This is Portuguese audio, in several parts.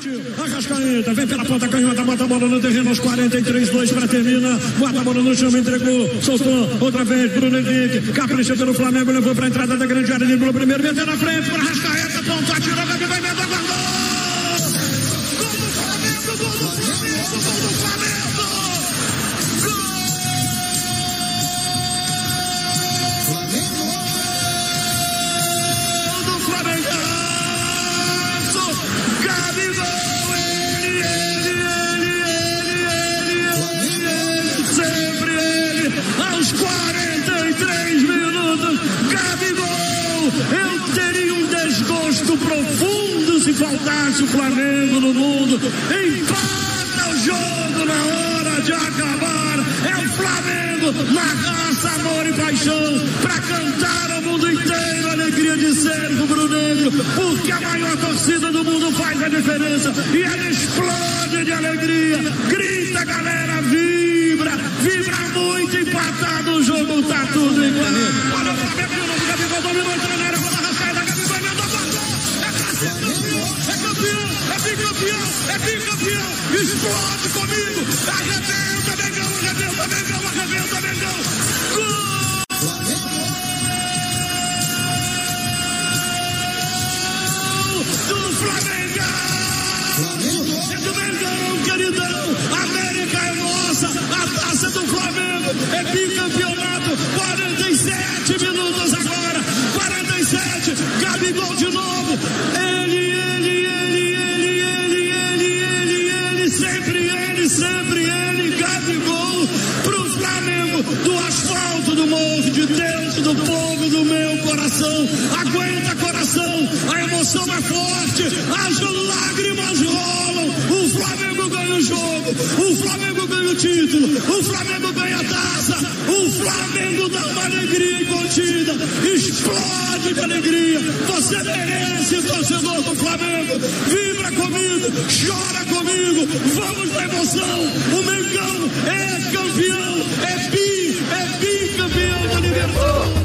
Arrascaeta, vem pela ponta canhota, bota a bola no terreno aos 43, 2 para termina. Bota a bola no chão, entregou, soltou outra vez. Bruno Henrique, capricha pelo Flamengo, levou para a entrada da grande área, driblou primeiro, meteu na frente para Arrascaeta, ponta, atirou, vai, vai, vai, guardou. Profundo se faltasse o Flamengo no mundo, empata o jogo na hora de acabar, é o Flamengo na raça, amor e paixão, pra cantar ao mundo inteiro a alegria de ser rubro-negro, porque a maior torcida do mundo faz a diferença e ela explode de alegria. Grita, galera, vibra, vibra muito, empatado o jogo, tá tudo igual. Olha o Flamengo dominou, bicampeão, é bicampeão. Explode comigo, arrebenta, Mengão, arrebenta, Mengão, arrebenta, Mengão. Gol! do Flamengo! É do Mengão, queridão! América é nossa! A taça do Flamengo é bicampeonato! 47 minutos agora! 47! Gabigol de novo! Ele, coração. Aguenta coração, a emoção é forte, as lágrimas rolam. O Flamengo ganha o jogo, o Flamengo ganha o título, o Flamengo ganha a taça, o Flamengo dá uma alegria incontida, explode de alegria. Você merece, torcedor do Flamengo, vibra comigo, chora comigo, vamos na emoção. O Mengão é campeão, é bi, é bicampeão da Libertadores.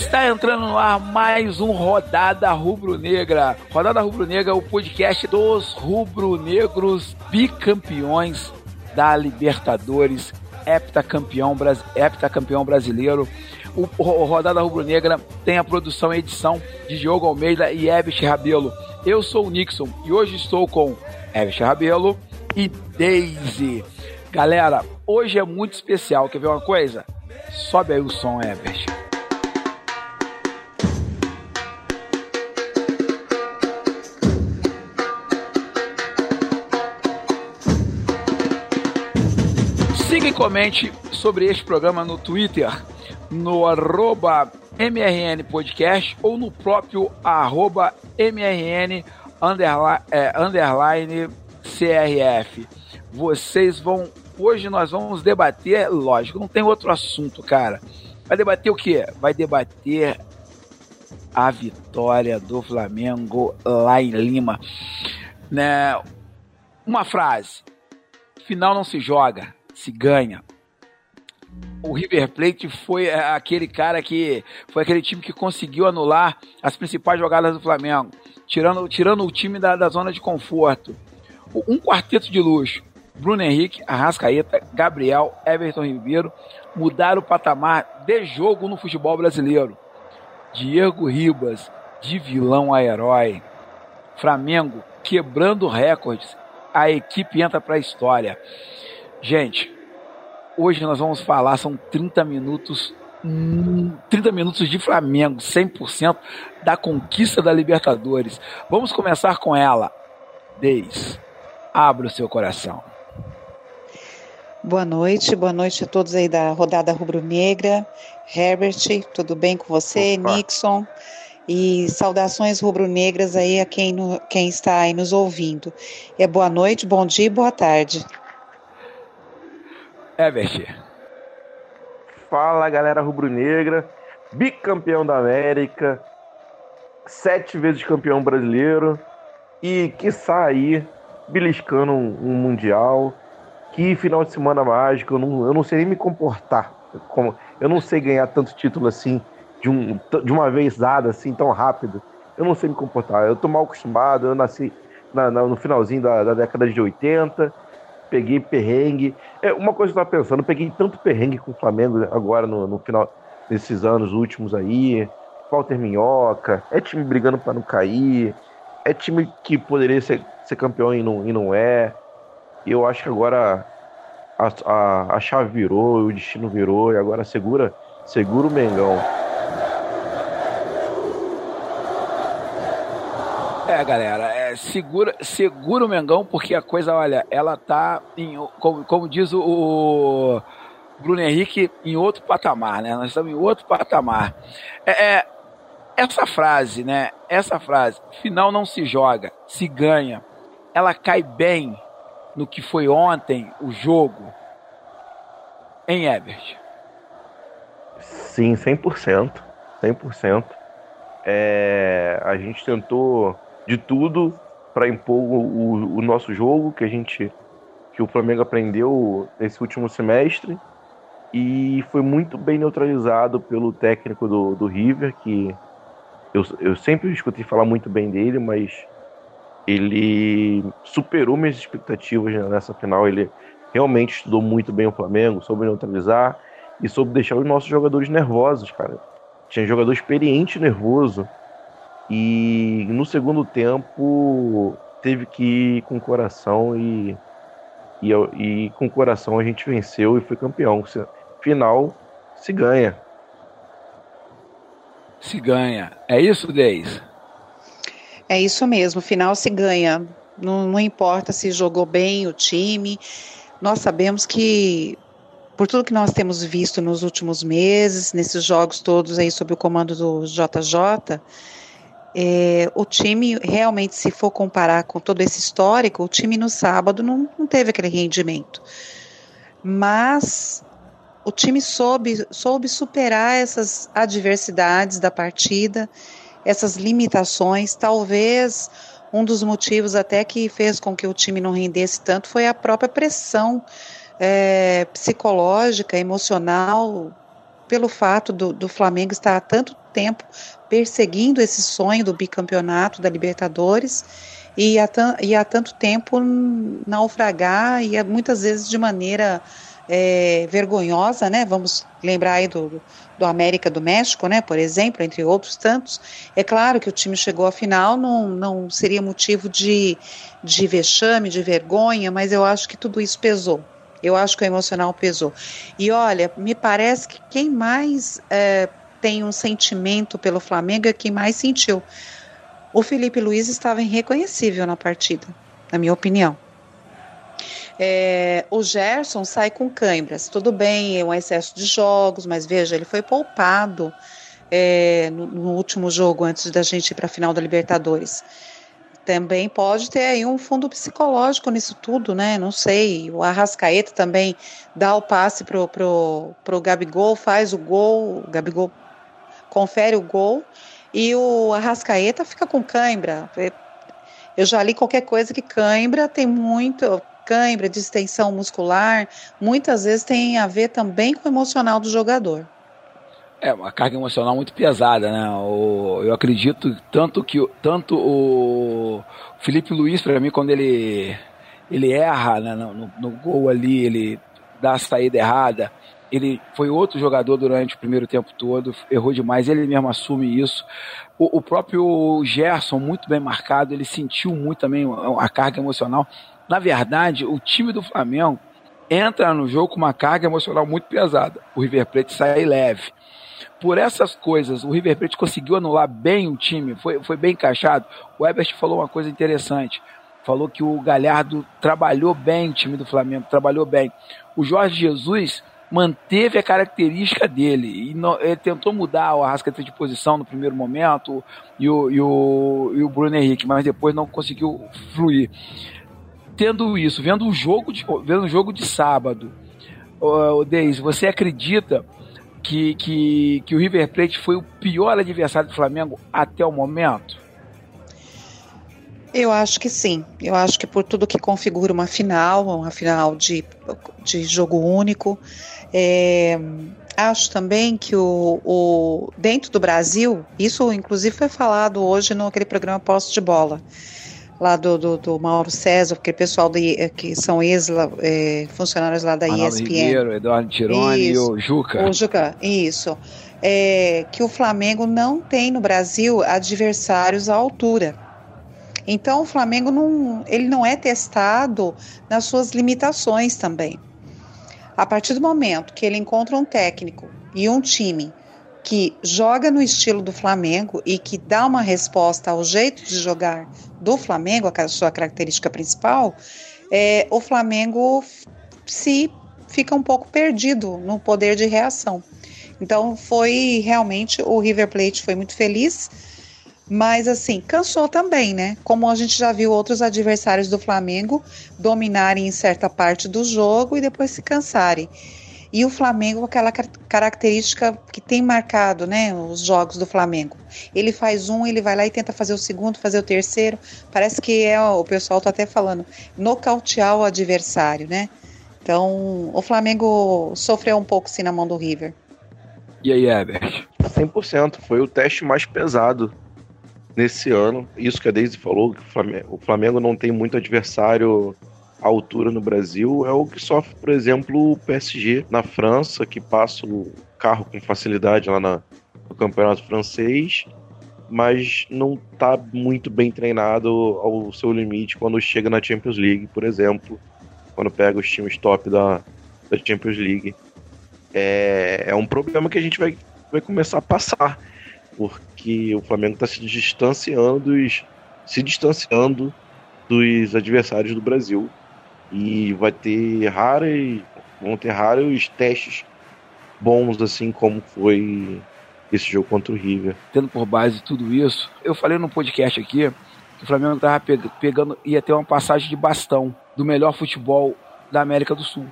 Está entrando no ar mais um Rodada Rubro-Negra. Rodada Rubro-Negra é o podcast dos rubro-negros bicampeões da Libertadores, heptacampeão, heptacampeão brasileiro. O, Rodada Rubro-Negra tem a produção e edição de Diogo Almeida e Ebert Rabelo. Eu sou o Nixon e hoje estou com Ebert Rabelo e Daisy. Galera, hoje é muito especial. Quer ver uma coisa? Sobe aí o som, Ebert. Comente sobre este programa no Twitter, no arroba MRN Podcast ou no próprio arroba MRN underline, é, underline CRF. Vocês vão. Hoje nós vamos debater, lógico, não tem outro assunto, cara. Vai debater o quê? Vai debater a vitória do Flamengo lá em Lima. Né? Uma frase: final não se joga, se ganha. O River Plate foi é, aquele cara que foi aquele time que conseguiu anular as principais jogadas do Flamengo, tirando, tirando o time da, da zona de conforto. Um quarteto de luxo. Bruno Henrique, Arrascaeta, Gabriel, Everton Ribeiro mudaram o patamar de jogo no futebol brasileiro. Diego Ribas, de vilão a herói. Flamengo quebrando recordes. A equipe entra para a história. Gente, hoje nós vamos falar, são 30 minutos, hum, 30 minutos de Flamengo, 100% da conquista da Libertadores. Vamos começar com ela. Deis, abra o seu coração. Boa noite, boa noite a todos aí da rodada rubro-negra. Herbert, tudo bem com você? Opa. Nixon. E saudações rubro-negras aí a quem, no- quem está aí nos ouvindo. É boa noite, bom dia e boa tarde. Everton, Fala galera rubro-negra, bicampeão da América, sete vezes campeão brasileiro e que aí beliscando um, um mundial. Que final de semana mágico, eu não, eu não sei nem me comportar. Como, eu não sei ganhar tanto título assim, de, um, de uma vez dada, assim, tão rápido. Eu não sei me comportar. Eu tô mal acostumado, eu nasci na, na, no finalzinho da, da, década de 80, peguei perrengue. É, uma coisa que eu tava pensando, eu peguei tanto perrengue com o Flamengo agora no, no final desses anos últimos aí. Walter Minhoca, é time brigando para não cair, é time que poderia ser, ser campeão e não, e não é. E eu acho que agora a, a, a chave virou, o destino virou, e agora segura, segura o Mengão. É, galera, segura, segura o Mengão, porque a coisa, olha, ela tá em, como, como diz o Bruno Henrique, em outro patamar, né? Nós estamos em outro patamar. É, é, essa frase, né? Essa frase, final não se joga, se ganha. Ela cai bem no que foi ontem o jogo em Ebert. Sim, 100%. 100%. É, a gente tentou de tudo para impor o, o, nosso jogo que a gente que o Flamengo aprendeu nesse último semestre e foi muito bem neutralizado pelo técnico do, do River que eu, eu sempre escutei falar muito bem dele, mas ele superou minhas expectativas nessa final. Ele realmente estudou muito bem o Flamengo, soube neutralizar e soube deixar os nossos jogadores nervosos, cara. Tinha jogador experiente nervoso. E no segundo tempo teve que ir com o coração e, e, e com o coração a gente venceu e foi campeão. Final se ganha se ganha. É isso, Deis? É isso mesmo, final se ganha. Não, não importa se jogou bem o time. Nós sabemos que, por tudo que nós temos visto nos últimos meses, nesses jogos todos aí sob o comando do JJ, é, o time realmente, se for comparar com todo esse histórico, o time no sábado não, não teve aquele rendimento. Mas o time soube, soube superar essas adversidades da partida, essas limitações. Talvez um dos motivos até que fez com que o time não rendesse tanto foi a própria pressão é, psicológica, emocional, pelo fato do, do Flamengo estar há tanto tempo perseguindo esse sonho do bicampeonato da Libertadores e há, e há tanto tempo naufragar e muitas vezes de maneira é, vergonhosa, né? Vamos lembrar aí do, do América do México, né? Por exemplo, entre outros tantos. É claro que o time chegou à final, não, não seria motivo de, de vexame, de vergonha, mas eu acho que tudo isso pesou. Eu acho que o emocional pesou. E olha, me parece que quem mais é, tem um sentimento pelo Flamengo é quem mais sentiu. O Felipe Luiz estava irreconhecível na partida, na minha opinião. É, o Gerson sai com câimbras. Tudo bem, é um excesso de jogos, mas veja, ele foi poupado é, no, no, último jogo antes da gente ir para a final da Libertadores. Também pode ter aí um fundo psicológico nisso tudo, né? Não sei. O Arrascaeta também dá o passe pro, pro, pro Gabigol, faz o gol, o Gabigol confere o gol e o Arrascaeta fica com cãibra. Eu já li qualquer coisa que cãibra tem muito, cãibra, distensão muscular, muitas vezes tem a ver também com o emocional do jogador. É uma carga emocional muito pesada, né? O, eu acredito tanto que tanto o Felipe Luiz para mim quando ele ele erra né, no, no, gol ali, ele dá a saída errada. Ele foi outro jogador durante o primeiro tempo todo, errou demais, ele mesmo assume isso. O, o próprio Gerson, muito bem marcado, ele sentiu muito também a carga emocional. Na verdade, o time do Flamengo entra no jogo com uma carga emocional muito pesada. O River Plate sai leve. Por essas coisas, o River Plate conseguiu anular bem o time, foi, foi bem encaixado. O Ebert falou uma coisa interessante. Falou que o Galhardo trabalhou bem o time do Flamengo, trabalhou bem. O Jorge Jesus manteve a característica dele e não, ele tentou mudar o Arrascaeta de posição no primeiro momento e o, e o, e o Bruno Henrique, mas depois não conseguiu fluir tendo isso, vendo o jogo de, vendo o jogo de sábado, o Deise, você acredita que, que, que o River Plate foi o pior adversário do Flamengo até o momento? Eu acho que sim. Eu acho que por tudo que configura uma final, uma final de, de jogo único, é, acho também que o, o, dentro do Brasil, isso inclusive foi falado hoje no aquele programa Posto de Bola, lá do, do, do Mauro César, aquele pessoal de, que são ex-funcionários é, lá da Arnaldo ESPN. Ribeiro, Eduardo Tironi e o Juca. O Juca, isso. É, que o Flamengo não tem no Brasil adversários à altura. Então o Flamengo não, ele não é testado nas suas limitações também. A partir do momento que ele encontra um técnico e um time que joga no estilo do Flamengo e que dá uma resposta ao jeito de jogar do Flamengo, a sua característica principal, é, o Flamengo se fica um pouco perdido no poder de reação. Então foi realmente o River Plate foi muito feliz, mas assim, cansou também, né? Como a gente já viu outros adversários do Flamengo dominarem em certa parte do jogo e depois se cansarem. E o Flamengo, aquela característica que tem marcado, né, os jogos do Flamengo. Ele faz um, ele vai lá e tenta fazer o segundo, fazer o terceiro. Parece que é, o pessoal tá até falando, nocautear o adversário, né? Então, o Flamengo sofreu um pouco sim na mão do River. E aí, Herbert? 100%. Foi o teste mais pesado nesse ano. Isso que a Daisy falou, que o Flamengo não tem muito adversário altura no Brasil, é o que sofre, por exemplo, o PSG na França, que passa o carro com facilidade lá na, no campeonato francês, mas não está muito bem treinado ao seu limite quando chega na Champions League, por exemplo, quando pega os times top da, da Champions League. É, é um problema que a gente vai, vai começar a passar porque o Flamengo está se distanciando se distanciando dos adversários do Brasil e vai ter raras vão ter raros testes bons assim como foi esse jogo contra o River. Tendo por base tudo isso, eu falei no podcast aqui que o Flamengo estava pegando ia ter uma passagem de bastão do melhor futebol da América do Sul.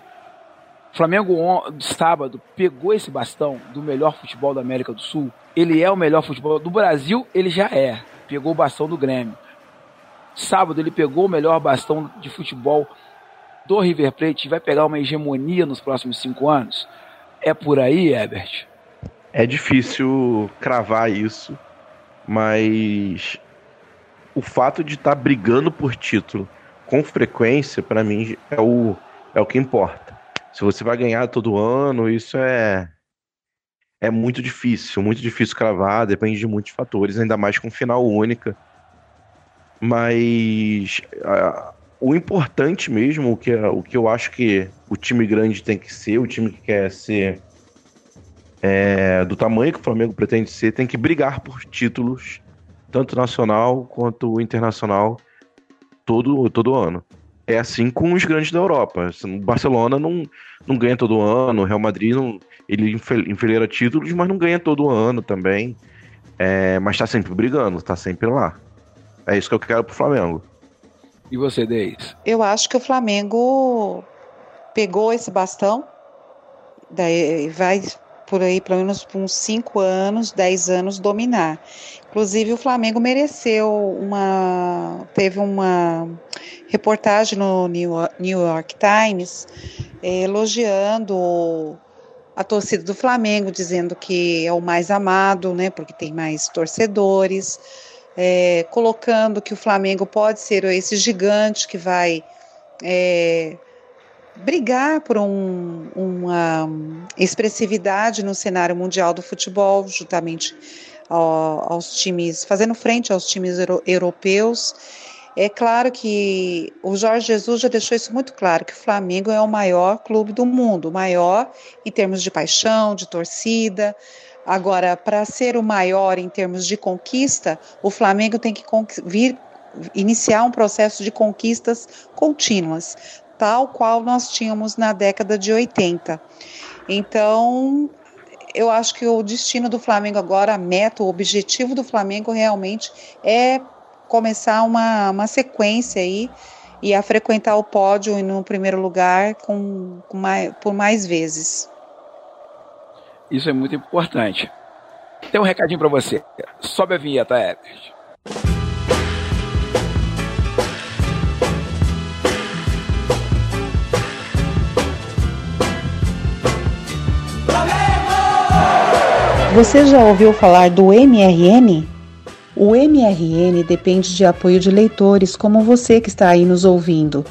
O Flamengo sábado pegou esse bastão do melhor futebol da América do Sul. Ele é o melhor futebol do Brasil, ele já é. Pegou o bastão do Grêmio. Sábado ele pegou o melhor bastão de futebol do River Plate. Vai pegar uma hegemonia nos próximos cinco anos. É por aí, Herbert? É difícil cravar isso, mas o fato de estar tá brigando por título com frequência, para mim, é o, é o que importa se você vai ganhar todo ano, isso é é muito difícil, muito difícil cravar, depende de muitos fatores, ainda mais com final única. Mas o importante mesmo, o que, o que eu acho que o time grande tem que ser, o time que quer ser é, do tamanho que o Flamengo pretende ser, tem que brigar por títulos, tanto nacional quanto internacional, todo, todo ano. É assim com os grandes da Europa. O Barcelona não, não ganha todo ano, o Real Madrid não, ele enfileira títulos, mas não ganha todo ano também. É, mas tá sempre brigando, tá sempre lá. É isso que eu quero pro Flamengo. E você, Deis? Eu acho que o Flamengo pegou esse bastão, daí vai por aí pelo menos por uns 5 anos, 10 anos dominar. Inclusive o Flamengo mereceu uma teve uma reportagem no New York Times eh, elogiando a torcida do Flamengo, dizendo que é o mais amado, né, porque tem mais torcedores, é, colocando que o Flamengo pode ser esse gigante que vai é, brigar por um, uma expressividade no cenário mundial do futebol, juntamente ao, aos times, fazendo frente aos times euro, europeus. É claro que o Jorge Jesus já deixou isso muito claro, que o Flamengo é o maior clube do mundo, o maior em termos de paixão, de torcida. Agora, para ser o maior em termos de conquista, o Flamengo tem que vir iniciar um processo de conquistas contínuas tal qual nós tínhamos na década de 80. Então, eu acho que o destino do Flamengo agora, a meta, o objetivo do Flamengo realmente é começar uma, uma sequência aí e a frequentar o pódio no primeiro lugar com, com mais, por mais vezes. Isso é muito importante. Tem um recadinho para você. Sobe a vinheta, Herbert. Você já ouviu falar do MRN? O MRN depende de apoio de leitores como você que está aí nos ouvindo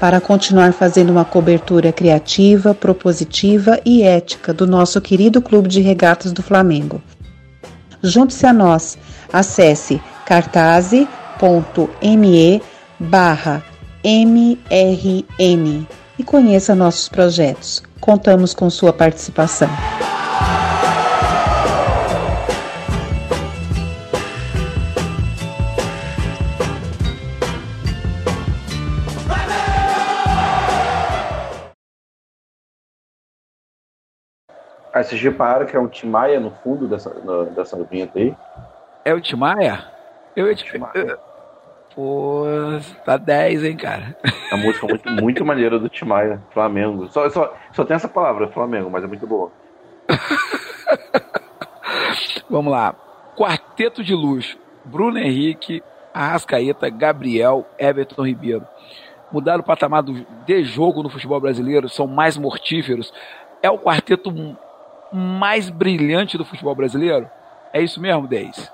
para continuar fazendo uma cobertura criativa, propositiva e ética do nosso querido Clube de Regatas do Flamengo. Junte-se a nós. Acesse cartaz.me barra MRN e conheça nossos projetos. Contamos com sua participação. Aí vocês repararam que é um Timaya no fundo dessa, no, dessa vinheta aí? É o Timaya? Eu ia te. Eu- Pô, tá 10, hein, cara? A música muito, muito maneira do Timaya, Flamengo. Só, só, só tem essa palavra, Flamengo, mas é muito boa. Vamos lá. Quarteto de luxo. Bruno Henrique, Arrascaeta, Gabriel, Everton Ribeiro. Mudaram o patamar do, de jogo no futebol brasileiro, são mais mortíferos. É o quarteto mais brilhante do futebol brasileiro? É isso mesmo, Deis?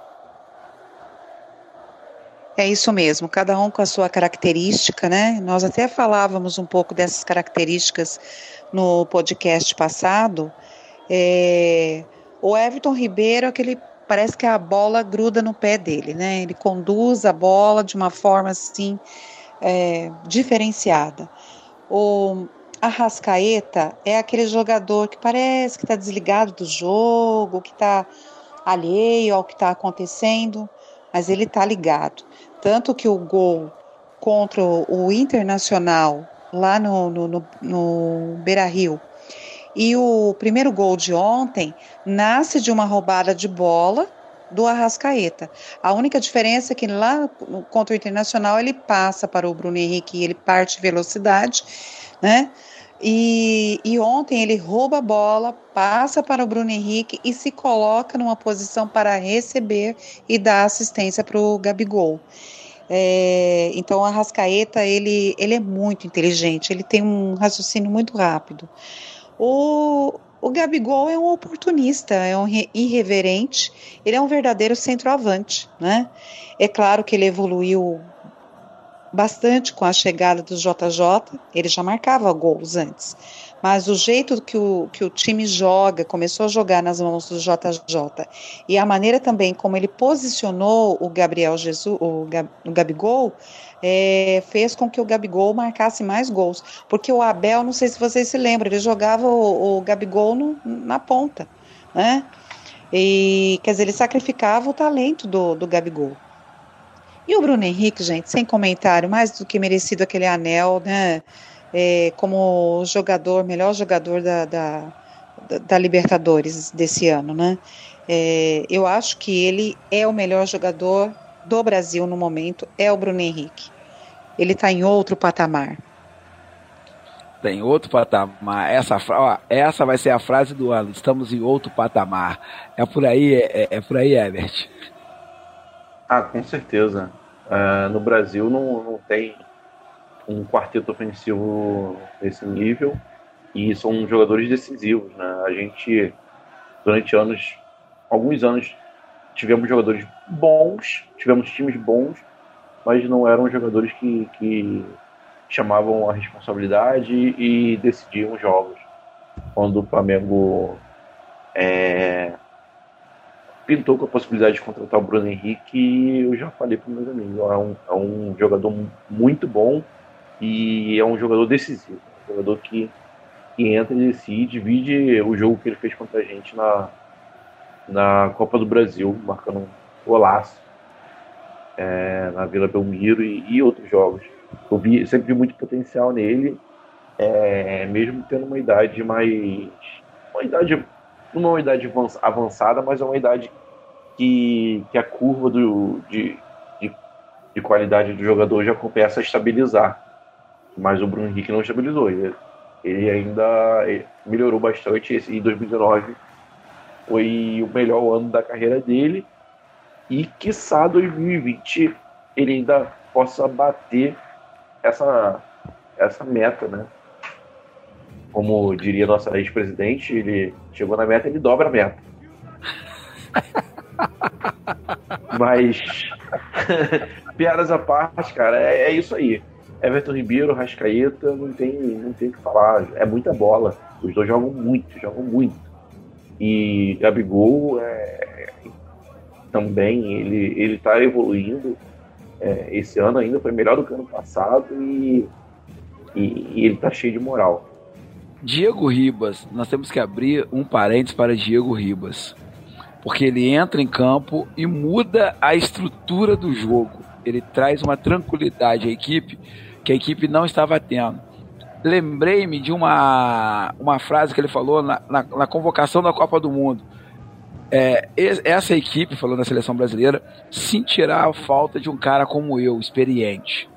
É isso mesmo, cada um com a sua característica, né? Nós até falávamos um pouco dessas características no podcast passado. É, O Everton Ribeiro, aquele parece que a bola gruda no pé dele, né? Ele conduz a bola de uma forma assim é, diferenciada. O Arrascaeta é aquele jogador que parece que está desligado do jogo, que está alheio ao que está acontecendo, mas ele está ligado. Tanto que o gol contra o Internacional lá no, no, no, no Beira Rio e o primeiro gol de ontem nasce de uma roubada de bola do Arrascaeta. A única diferença é que lá contra o Internacional ele passa para o Bruno Henrique e ele parte velocidade, né? E, e ontem ele rouba a bola, passa para o Bruno Henrique e se coloca numa posição para receber e dar assistência para o Gabigol. É, então, o Arrascaeta, ele, ele é muito inteligente, ele tem um raciocínio muito rápido. O, o Gabigol é um oportunista, é um re- irreverente, ele é um verdadeiro centroavante, né? É claro que ele evoluiu bastante com a chegada do JJ, ele já marcava gols antes, mas o jeito que o, que o time joga, começou a jogar nas mãos do JJ, e a maneira também como ele posicionou o Gabriel Jesus, o, Gab, o Gabigol, é, fez com que o Gabigol marcasse mais gols. Porque o Abel, não sei se vocês se lembram, ele jogava o, o Gabigol no- na ponta, né? E, quer dizer, ele sacrificava o talento do, do Gabigol. E o Bruno Henrique, gente, sem comentário, mais do que merecido aquele anel, né? É, como jogador, melhor jogador da, da, da- Libertadores desse ano, né? É, eu acho que ele é o melhor jogador do Brasil no momento, é o Bruno Henrique. Ele está em outro patamar. Tem outro patamar. Essa, ó, essa vai ser a frase do ano. Estamos em outro patamar. É por aí, é, é por aí, Ebert. Ah, com certeza. Ah, no Brasil não, não tem um quarteto ofensivo nesse nível e são jogadores decisivos, né? A gente, durante anos, alguns anos, tivemos jogadores bons, tivemos times bons, mas não eram jogadores que, que chamavam a responsabilidade e decidiam jogos. Quando o Flamengo é, pintou com a possibilidade de contratar o Bruno Henrique, eu já falei para meus amigos, é um, é um jogador muito bom e é um jogador decisivo, um jogador que, que entra e decide, divide o jogo que ele fez contra a gente na, na Copa do Brasil, marcando um golaço é, na Vila Belmiro e, e outros jogos. Eu vi, sempre vi muito potencial nele, é, mesmo tendo uma idade mais. Uma idade. Não é uma idade avanç- avançada, mas é uma idade que, que a curva do, de, de, de qualidade do jogador já começa a estabilizar. Mas o Bruno Henrique não estabilizou. Ele, ele ainda melhorou bastante. Em 2019 foi o melhor ano da carreira dele. E quiçá 2020 ele ainda possa bater essa, essa meta, né? Como diria nossa ex-presidente, ele chegou na meta, ele dobra a meta. Mas, piadas à parte, cara, é, é, isso aí. Everton Ribeiro, Rascaeta, não tem, não tem o que falar. É muita bola. Os dois jogam muito, jogam muito. E Gabigol é, também, ele, ele tá evoluindo. É, esse ano ainda foi melhor do que ano passado e, e, e ele tá cheio de moral. Diego Ribas, nós temos que abrir um parênteses para Diego Ribas. Porque ele entra em campo e muda a estrutura do jogo. Ele traz uma tranquilidade à equipe que a equipe não estava tendo. Lembrei-me de uma, uma frase que ele falou na, na, na convocação da Copa do Mundo. É, essa equipe, falando da seleção brasileira, sentirá a falta de um cara como eu, experiente.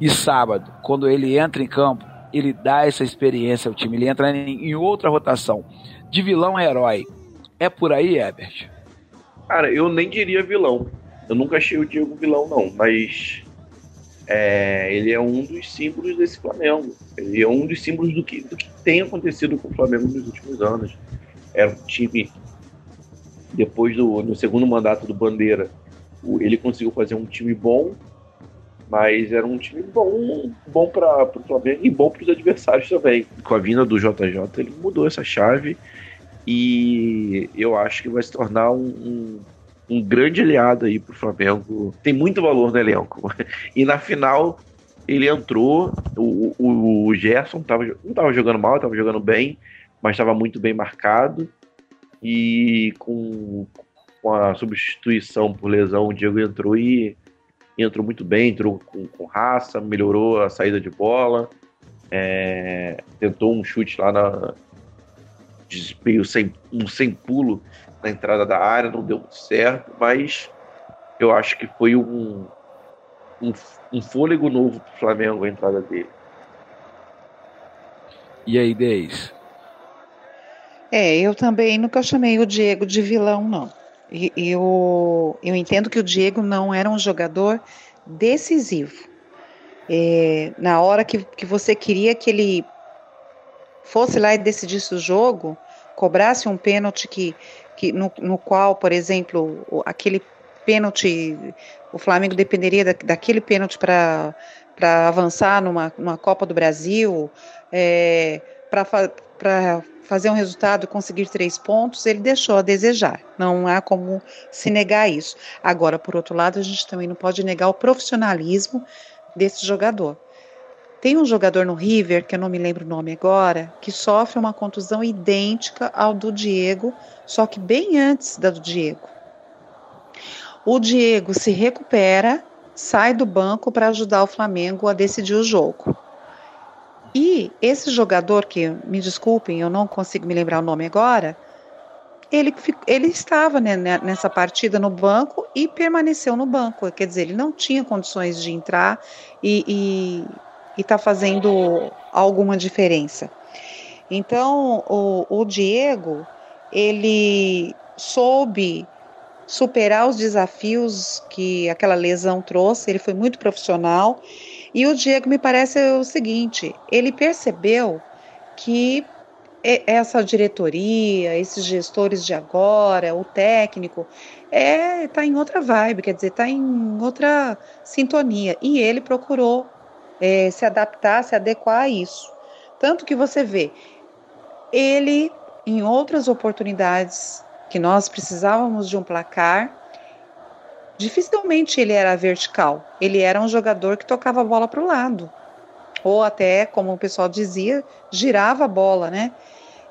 E sábado, quando ele entra em campo, ele dá essa experiência ao time, ele entra em, em outra rotação. De vilão a herói. É por aí, Herbert? Cara, eu nem diria vilão. Eu nunca achei o Diego vilão, não, mas é, ele é um dos símbolos desse Flamengo. Ele é um dos símbolos do que, do que tem acontecido com o Flamengo nos últimos anos. Era um time, depois do no segundo mandato do Bandeira, ele conseguiu fazer um time bom, mas era um time bom, bom para o Flamengo e bom para os adversários também. Com a vinda do JJ, ele mudou essa chave e eu acho que vai se tornar um, um, um grande aliado aí para o Flamengo. Tem muito valor no elenco. E na final ele entrou, o, o, o Gerson tava, não estava jogando mal, estava jogando bem, mas estava muito bem marcado. E com, com a substituição por lesão, o Diego entrou e entrou muito bem, entrou com, com raça, melhorou a saída de bola, é, tentou um chute lá na meio sem, um sem pulo na entrada da área, não deu certo, mas eu acho que foi um, um, um fôlego novo para o Flamengo a entrada dele. E aí, Deis? É, eu também nunca chamei o Diego de vilão, não. Eu, eu entendo que o Diego não era um jogador decisivo. É, na hora que, que você queria que ele fosse lá e decidisse o jogo, cobrasse um pênalti que, que no, no qual, por exemplo, aquele pênalti, o Flamengo dependeria da, daquele pênalti para avançar numa, numa Copa do Brasil, é, para fazer um resultado, conseguir três pontos, ele deixou a desejar. Não há como se negar isso. Agora, por outro lado, a gente também não pode negar o profissionalismo desse jogador. Tem um jogador no River, que eu não me lembro o nome agora, que sofre uma contusão idêntica ao do Diego, só que bem antes da do Diego. O Diego se recupera, sai do banco para ajudar o Flamengo a decidir o jogo. E esse jogador, que me desculpem, eu não consigo me lembrar o nome agora, ele, ele estava né, né, nessa partida no banco e permaneceu no banco. Quer dizer, ele não tinha condições de entrar e está fazendo alguma diferença. Então, o, o Diego, ele soube superar os desafios que aquela lesão trouxe, ele foi muito profissional e o Diego me parece o seguinte: ele percebeu que essa diretoria, esses gestores de agora, o técnico, é tá em outra vibe, quer dizer, está em outra sintonia. E ele procurou é, se adaptar, se adequar a isso. Tanto que você vê, ele, em outras oportunidades que nós precisávamos de um placar, dificilmente ele era vertical. Ele era um jogador que tocava a bola para o lado. Ou até, como o pessoal dizia, girava a bola, né?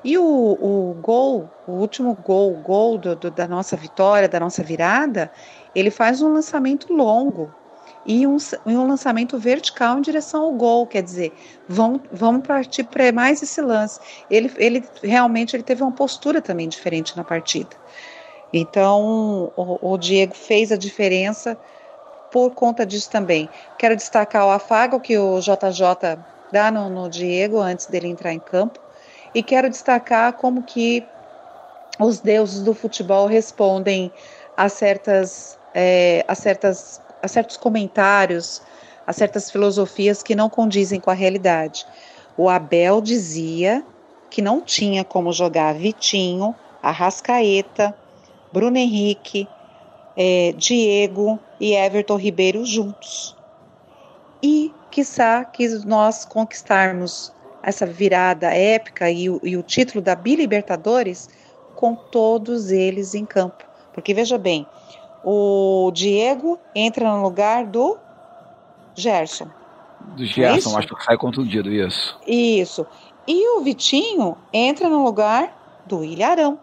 E o, o gol, o último gol, gol do, do, da nossa vitória, da nossa virada, ele faz um lançamento longo e um, um lançamento vertical em direção ao gol, quer dizer, vão, vamos partir para mais esse lance. Ele, ele realmente ele teve uma postura também diferente na partida. Então, o, o, Diego fez a diferença por conta disso também. Quero destacar o afago que o JJ dá no, no Diego antes dele entrar em campo. E quero destacar como que os deuses do futebol respondem a certas, é, a certas, a certos comentários, a certas filosofias que não condizem com a realidade. O Abel dizia que não tinha como jogar Vitinho, Arrascaeta, Bruno Henrique, é, Diego e Everton Ribeiro juntos. E, quiçá, que nós conquistarmos essa virada épica e o, e o título da Bilibertadores com todos eles em campo. Porque veja bem, o Diego entra no lugar do Gerson. Do Gerson, é acho que sai contundido, isso. Isso. E o Vitinho entra no lugar do Ilharão.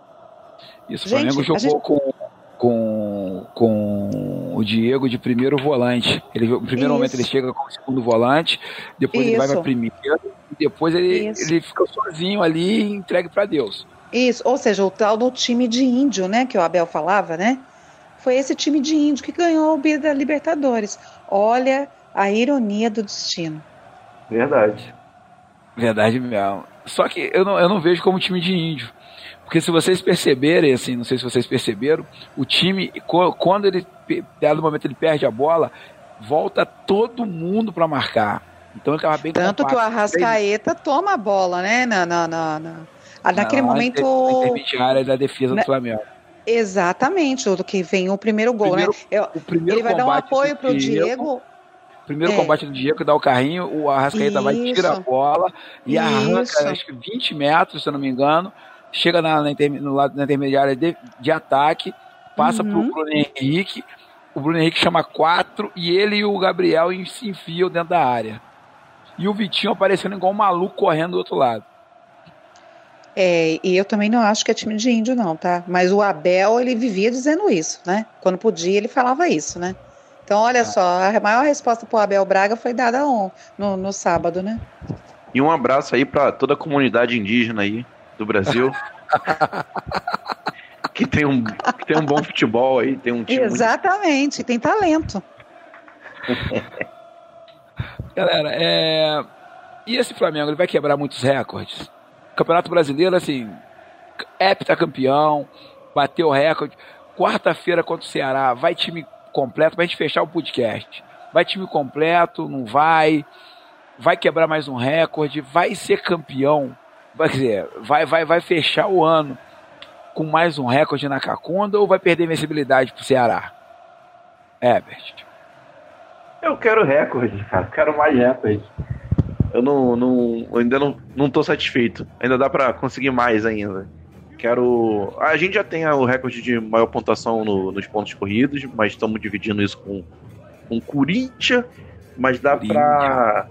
Isso, o Flamengo jogou gente... com, com, com o Diego de primeiro volante. Ele, no primeiro Isso. momento ele chega como segundo volante, depois Isso. ele vai para primeiro, e depois ele, ele fica sozinho ali e entregue para Deus. Isso, ou seja, o tal do time de índio, né, que o Abel falava, né? Foi esse time de índio que ganhou o Bida da Libertadores. Olha a ironia do destino. Verdade. Verdade mesmo. Só que eu não, eu não vejo como time de índio. Porque se vocês perceberem, assim, não sei se vocês perceberam, o time, quando ele, dado momento ele perde a bola, volta todo mundo para marcar. Então ele bem Tanto compacto. que o Arrascaeta toma a bola, né? Na, na, na, na... Ah, naquele na, momento. Na intermediária da defesa do Flamengo. Exatamente, o que vem o primeiro gol, primeiro, né? Eu, ele vai dar um apoio pro Diego. Diego Primeiro é. combate do Diego, dá o carrinho, o Arrascaeta Isso. vai tirar a bola e Isso. arranca, acho que 20 metros, se eu não me engano, chega na, na, inter, no lado, na intermediária de, de ataque, passa uhum. pro Bruno Henrique, o Bruno Henrique chama quatro e ele e o Gabriel se enfiam dentro da área. E o Vitinho aparecendo igual um maluco correndo do outro lado. É, e eu também não acho que é time de índio, não, tá? Mas o Abel, ele vivia dizendo isso, né? Quando podia, ele falava isso, né? Então, olha ah. só, a maior resposta pro Abel Braga foi dada on, no, no sábado, né? E um abraço aí para toda a comunidade indígena aí do Brasil. que, tem um, que tem um bom futebol aí, tem um time. Exatamente, muito... tem talento. Galera, é... e esse Flamengo ele vai quebrar muitos recordes? Campeonato Brasileiro, assim, heptacampeão, bateu o recorde. Quarta-feira contra o Ceará, vai time completo pra gente fechar o podcast. Vai time completo, não vai? Vai quebrar mais um recorde, vai ser campeão. Vai dizer, vai, vai, vai fechar o ano com mais um recorde na Cacunda ou vai perder invencibilidade pro Ceará? Herbert. Eu quero recorde, cara. Quero mais recorde eu não, não eu ainda não, não tô satisfeito. Ainda dá para conseguir mais ainda. Quero. A gente já tem o recorde de maior pontuação no, nos pontos corridos, mas estamos dividindo isso com com Corinthians, mas dá para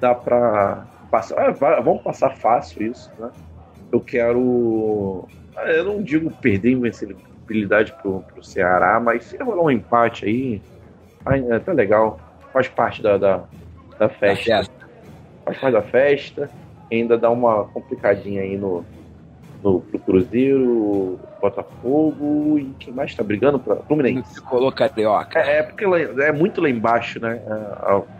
dá para passar. Ah, vamos passar fácil isso, né? Eu quero. Ah, eu não digo perder invencibilidade pro, pro Ceará, mas se rolar um empate aí, é tá legal. Faz parte da, da, da festa. Da festa faz mais a festa, ainda dá uma complicadinha aí no, no pro Cruzeiro, Botafogo e quem mais tá brigando para Fluminense. Colocou Carioca. É, é porque é muito lá embaixo, né? A, aquela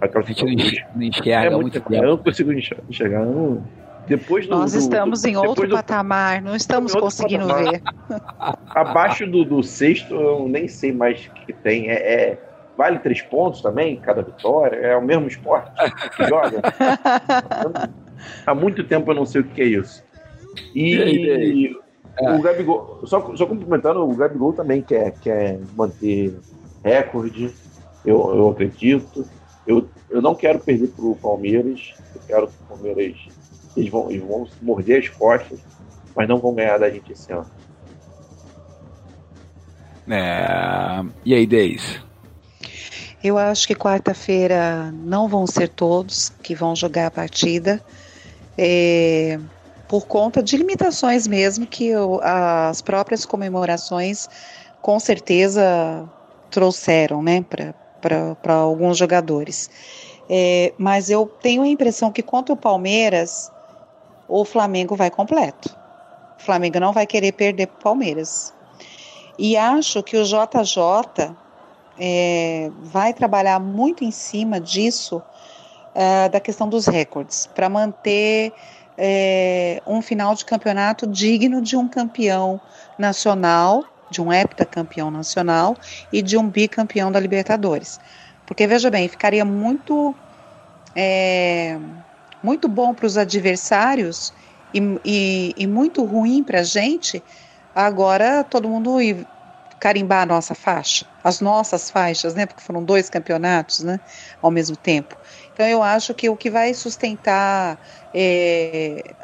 a gente não enxerga é muito, tempo. Eu não consigo enxergar. Não. Depois do, Nós estamos do, em outro do, patamar, não estamos conseguindo patamar. ver. Abaixo do, do sexto, eu nem sei mais o que tem. É, é Vale três pontos também, cada vitória? É o mesmo esporte que joga? Há muito tempo eu não sei o que é isso. E, o Gabigol, só, só complementando, o Gabigol também quer, quer manter recorde, eu, eu acredito. Eu, eu não quero perder para o Palmeiras, eu quero que o Palmeiras eles vão, eles vão morder as costas, mas não vão ganhar da gente esse ano. É, e aí, Deis? Eu acho que quarta-feira não vão ser todos que vão jogar a partida, é, por conta de limitações mesmo que eu, as próprias comemorações com certeza trouxeram, né, para alguns jogadores. É, mas eu tenho a impressão que contra o Palmeiras, o Flamengo vai completo. O Flamengo não vai querer perder para o Palmeiras. E acho que o JJ é, vai trabalhar muito em cima disso, é, da questão dos recordes, para manter é, um final de campeonato digno de um campeão nacional, de um heptacampeão nacional e de um bicampeão da Libertadores. Porque, veja bem, ficaria muito, é, muito bom para os adversários e, e, e muito ruim para a gente agora todo mundo carimbar a nossa faixa, as nossas faixas, né? Porque foram dois campeonatos, né? Ao mesmo tempo. Então eu acho que o que vai sustentar é,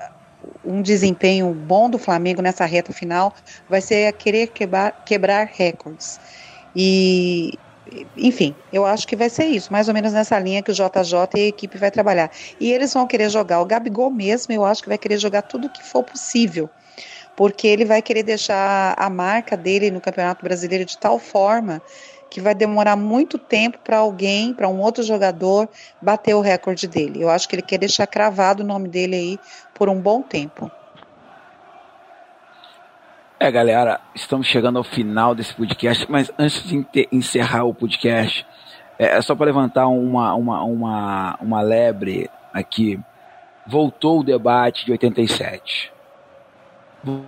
um desempenho bom do Flamengo nessa reta final vai ser querer quebrar, quebrar recordes. E, enfim, eu acho que vai ser isso, mais ou menos nessa linha que o JJ e a equipe vai trabalhar. E eles vão querer jogar. O Gabigol mesmo, eu acho que vai querer jogar tudo que for possível, porque ele vai querer deixar a marca dele no Campeonato Brasileiro de tal forma que vai demorar muito tempo para alguém, para um outro jogador, bater o recorde dele. Eu acho que ele quer deixar cravado o nome dele aí por um bom tempo. É, galera, estamos chegando ao final desse podcast, mas antes de encerrar o podcast, é, é só para levantar uma, uma, uma, uma lebre aqui. Voltou o debate de 87.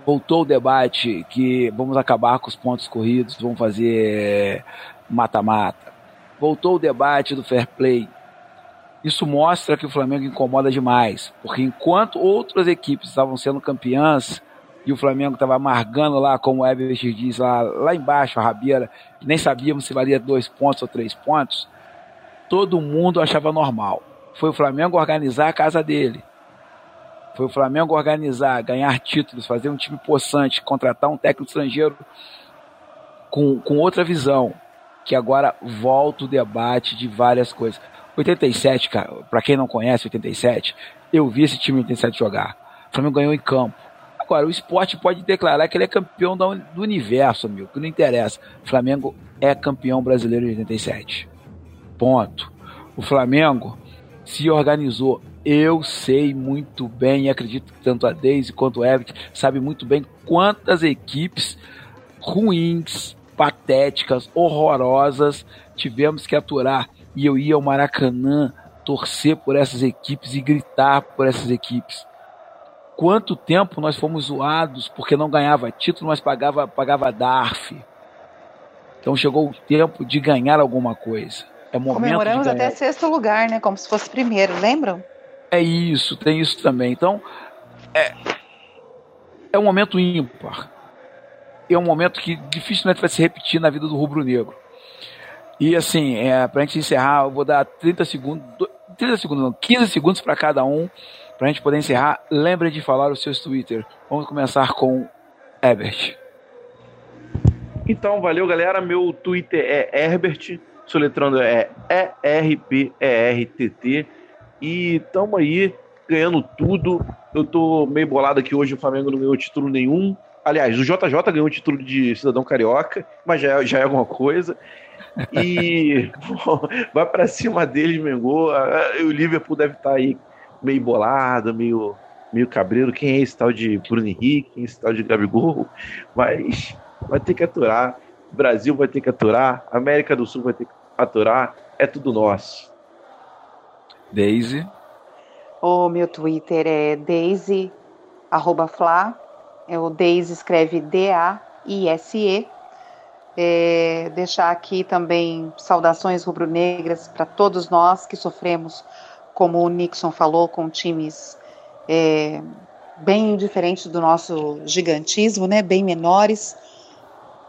Voltou o debate que vamos acabar com os pontos corridos, vamos fazer mata-mata. Voltou o debate do fair play. Isso mostra que o Flamengo incomoda demais, porque enquanto outras equipes estavam sendo campeãs, e o Flamengo estava amargando lá, como o Everett diz, lá, lá embaixo, a rabeira, que nem sabíamos se valia dois pontos ou três pontos, todo mundo achava normal. Foi o Flamengo organizar a casa dele. Foi o Flamengo organizar, ganhar títulos, fazer um time possante, contratar um técnico estrangeiro com, com outra visão. Que agora volta o debate de várias coisas. 87, cara, pra quem não conhece 87, eu vi esse time 87 jogar. O Flamengo ganhou em campo. Agora, o esporte pode declarar que ele é campeão do universo, amigo, que não interessa. O Flamengo é campeão brasileiro de 87. Ponto. O Flamengo se organizou. Eu sei muito bem, e acredito que tanto a Deise quanto o Everett sabe muito bem quantas equipes ruins, patéticas, horrorosas tivemos que aturar. E eu ia ao Maracanã torcer por essas equipes e gritar por essas equipes quanto tempo nós fomos zoados porque não ganhava título, mas pagava, pagava DARF. Então chegou o tempo de ganhar alguma coisa. É momento Comemoramos até sexto lugar, né? Como se fosse primeiro, lembram? É isso, tem isso também. Então, é, é um momento ímpar. É um momento que dificilmente vai se repetir na vida do rubro-negro. E assim, é, pra gente encerrar, eu vou dar 30 segundos, 30 segundos, não, 15 segundos para cada um para a gente poder encerrar, lembre de falar os seus Twitter. Vamos começar com Herbert. Então, valeu, galera. Meu Twitter é Herbert, soletrando é E-R-B-E-R-T-T. E tamo aí ganhando tudo. Eu tô meio bolado aqui hoje, o Flamengo não ganhou título nenhum. Aliás, o JJ ganhou o título de cidadão carioca, mas já é, já é alguma coisa. E vai para cima deles, Mengô. O Liverpool deve estar tá aí meio bolado, meio, meio cabreiro. Quem é esse tal de Bruno Henrique? Quem é esse tal de Gabigol? Mas vai ter que aturar. O Brasil vai ter que aturar. A América do Sul vai ter que aturar. É tudo nosso. Daisy. O meu Twitter é Daisy arroba Fla. É o Daisy escreve D-A-I-S-E. É, deixar aqui também saudações rubro-negras para todos nós que sofremos como o Nixon falou, com times é, bem diferentes do nosso gigantismo, né, bem menores,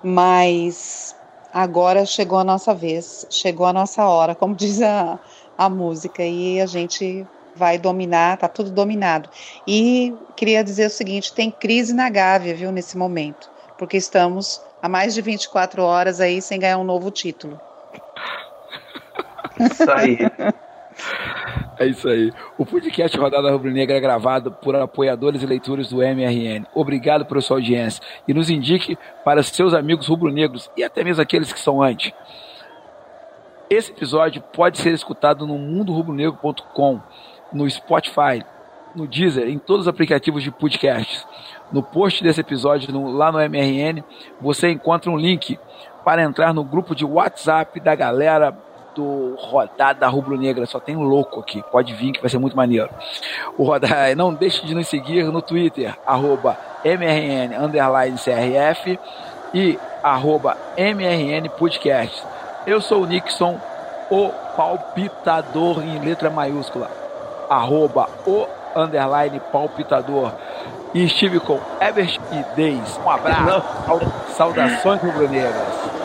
mas agora chegou a nossa vez, chegou a nossa hora, como diz a, a música, e a gente vai dominar, tá tudo dominado. E queria dizer o seguinte, tem crise na Gávea, viu, nesse momento, porque estamos há mais de 24 horas aí sem ganhar um novo título. Isso aí. É isso aí. O podcast Rodada Rubro-Negra é gravado por apoiadores e leitores do MRN. Obrigado por sua audiência e nos indique para seus amigos rubro-negros e até mesmo aqueles que são anti. Esse episódio pode ser escutado no mundorubronegro.com, no Spotify, no Deezer, em todos os aplicativos de podcasts. No post desse episódio, no, lá no MRN, você encontra um link para entrar no grupo de WhatsApp da galera do Rodada Rubro Negra. Só tem louco aqui. Pode vir que vai ser muito maneiro. O Rodada, não deixe de nos seguir no Twitter, arroba MRN CRF e arroba MRN Podcast. Eu sou o Nixon, o palpitador em letra maiúscula. Arroba o underline palpitador. E estive com Ebert e Deis. Um abraço. Saudações rubro-negras.